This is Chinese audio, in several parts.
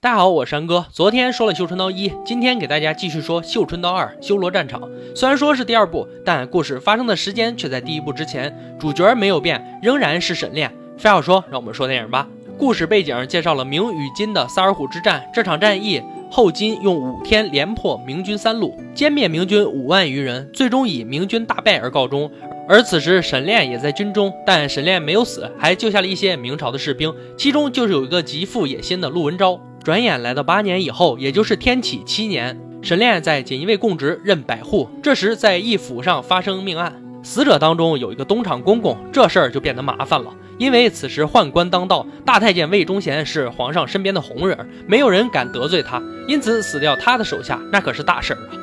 大家好，我是山哥。昨天说了《绣春刀一》，今天给大家继续说《绣春刀二》修罗战场。虽然说是第二部，但故事发生的时间却在第一部之前，主角没有变，仍然是沈炼。非要说，让我们说电影吧。故事背景介绍了明与金的萨尔虎之战。这场战役后，金用五天连破明军三路，歼灭明军五万余人，最终以明军大败而告终。而此时沈炼也在军中，但沈炼没有死，还救下了一些明朝的士兵，其中就是有一个极富野心的陆文昭。转眼来到八年以后，也就是天启七年，沈炼在锦衣卫供职，任百户。这时在义府上发生命案，死者当中有一个东厂公公，这事儿就变得麻烦了。因为此时宦官当道，大太监魏忠贤是皇上身边的红人，没有人敢得罪他，因此死掉他的手下那可是大事儿啊。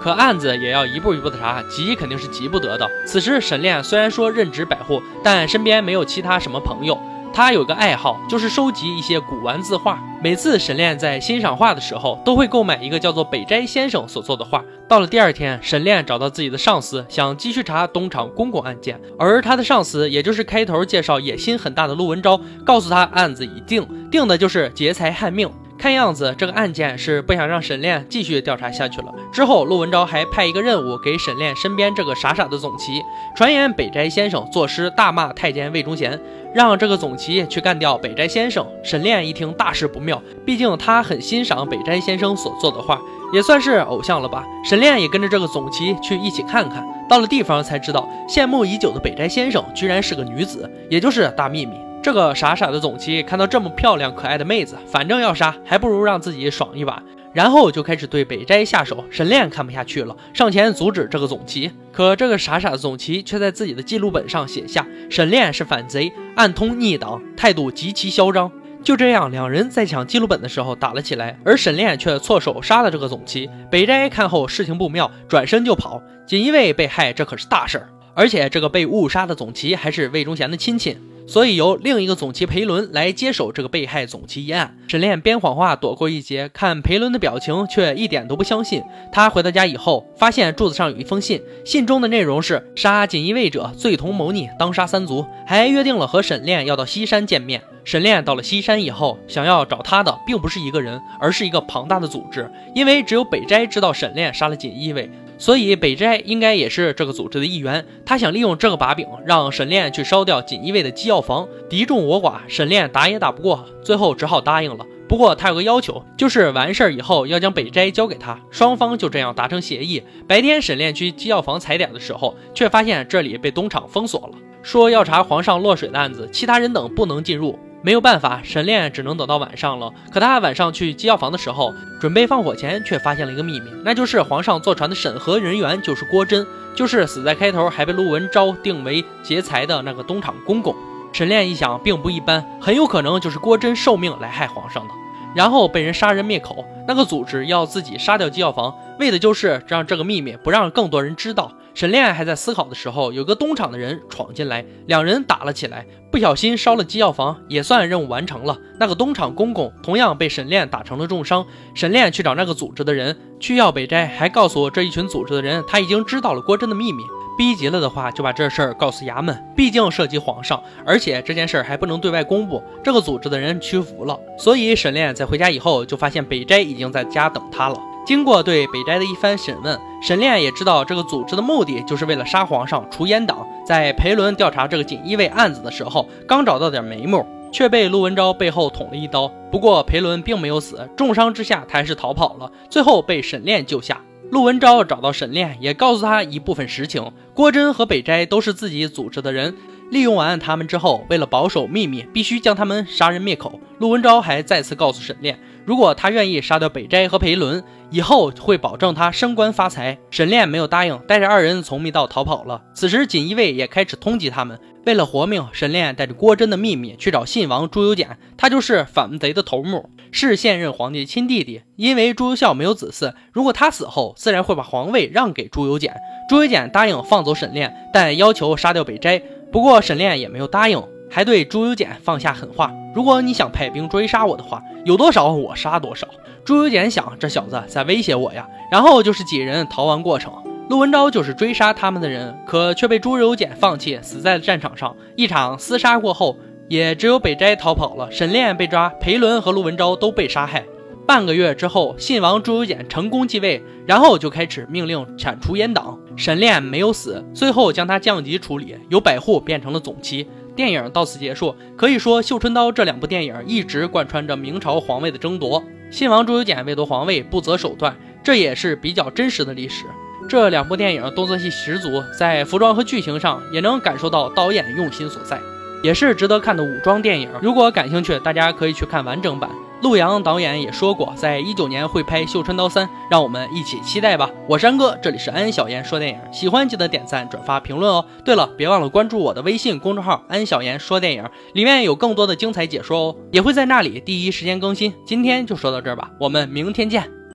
可案子也要一步一步的查，急肯定是急不得的。此时沈炼虽然说任职百户，但身边没有其他什么朋友。他有个爱好，就是收集一些古玩字画。每次沈炼在欣赏画的时候，都会购买一个叫做北斋先生所做的画。到了第二天，沈炼找到自己的上司，想继续查东厂公公案件，而他的上司，也就是开头介绍野心很大的陆文昭，告诉他案子已定，定的就是劫财害命。看样子这个案件是不想让沈炼继续调查下去了。之后，陆文昭还派一个任务给沈炼身边这个傻傻的总旗，传言北斋先生作诗大骂太监魏忠贤，让这个总旗去干掉北斋先生。沈炼一听大事不妙，毕竟他很欣赏北斋先生所作的画，也算是偶像了吧。沈炼也跟着这个总旗去一起看看，到了地方才知道，羡慕已久的北斋先生居然是个女子，也就是大秘密。这个傻傻的总旗看到这么漂亮可爱的妹子，反正要杀，还不如让自己爽一把，然后就开始对北斋下手。沈炼看不下去了，上前阻止这个总旗，可这个傻傻的总旗却在自己的记录本上写下：沈炼是反贼，暗通逆党，态度极其嚣张。就这样，两人在抢记录本的时候打了起来，而沈炼却错手杀了这个总旗。北斋看后事情不妙，转身就跑。锦衣卫被害，这可是大事儿，而且这个被误杀的总旗还是魏忠贤的亲戚。所以由另一个总旗裴伦来接手这个被害总旗一案。沈炼边谎话躲过一劫，看裴伦的表情却一点都不相信。他回到家以后，发现柱子上有一封信，信中的内容是杀锦衣卫者罪同谋逆，当杀三族，还约定了和沈炼要到西山见面。沈炼到了西山以后，想要找他的并不是一个人，而是一个庞大的组织，因为只有北斋知道沈炼杀了锦衣卫。所以北斋应该也是这个组织的一员，他想利用这个把柄，让沈炼去烧掉锦衣卫的机要房，敌众我寡，沈炼打也打不过，最后只好答应了。不过他有个要求，就是完事儿以后要将北斋交给他。双方就这样达成协议。白天沈炼去机要房踩点的时候，却发现这里被东厂封锁了，说要查皇上落水的案子，其他人等不能进入。没有办法，沈炼只能等到晚上了。可他晚上去机药房的时候，准备放火前，却发现了一个秘密，那就是皇上坐船的审核人员就是郭真，就是死在开头还被陆文昭定为劫财的那个东厂公公。沈炼一想，并不一般，很有可能就是郭真受命来害皇上的，然后被人杀人灭口。那个组织要自己杀掉机药房，为的就是让这个秘密不让更多人知道。沈炼还在思考的时候，有个东厂的人闯进来，两人打了起来，不小心烧了机药房，也算任务完成了。那个东厂公公同样被沈炼打成了重伤。沈炼去找那个组织的人去要北斋，还告诉这一群组织的人，他已经知道了郭真的秘密。逼急了的话，就把这事儿告诉衙门，毕竟涉及皇上，而且这件事儿还不能对外公布。这个组织的人屈服了，所以沈炼在回家以后就发现北斋已经在家等他了。经过对北斋的一番审问，沈炼也知道这个组织的目的就是为了杀皇上、除阉党。在裴伦调查这个锦衣卫案子的时候，刚找到点眉目，却被陆文昭背后捅了一刀。不过裴伦并没有死，重伤之下他还是逃跑了，最后被沈炼救下。陆文昭找到沈炼，也告诉他一部分实情：郭真和北斋都是自己组织的人。利用完他们之后，为了保守秘密，必须将他们杀人灭口。陆文昭还再次告诉沈炼。如果他愿意杀掉北斋和裴伦，以后会保证他升官发财。沈炼没有答应，带着二人从密道逃跑了。此时锦衣卫也开始通缉他们。为了活命，沈炼带着郭真的秘密去找信王朱由检，他就是反贼的头目，是现任皇帝亲弟弟。因为朱由校没有子嗣，如果他死后，自然会把皇位让给朱由检。朱由检答应放走沈炼，但要求杀掉北斋。不过沈炼也没有答应。还对朱由检放下狠话：“如果你想派兵追杀我的话，有多少我杀多少。”朱由检想，这小子在威胁我呀。然后就是几人逃亡过程。陆文昭就是追杀他们的人，可却被朱由检放弃，死在了战场上。一场厮杀过后，也只有北斋逃跑了，沈炼被抓，裴伦和陆文昭都被杀害。半个月之后，信王朱由检成功继位，然后就开始命令铲除阉党。沈炼没有死，最后将他降级处理，由百户变成了总旗。电影到此结束。可以说，《绣春刀》这两部电影一直贯穿着明朝皇位的争夺。信王朱由检为夺皇位不择手段，这也是比较真实的历史。这两部电影动作戏十足，在服装和剧情上也能感受到导演用心所在，也是值得看的武装电影。如果感兴趣，大家可以去看完整版。陆阳导演也说过，在一九年会拍《绣春刀三》，让我们一起期待吧。我是安哥，这里是安小言说电影，喜欢记得点赞、转发、评论哦。对了，别忘了关注我的微信公众号“安小言说电影”，里面有更多的精彩解说哦，也会在那里第一时间更新。今天就说到这儿吧，我们明天见。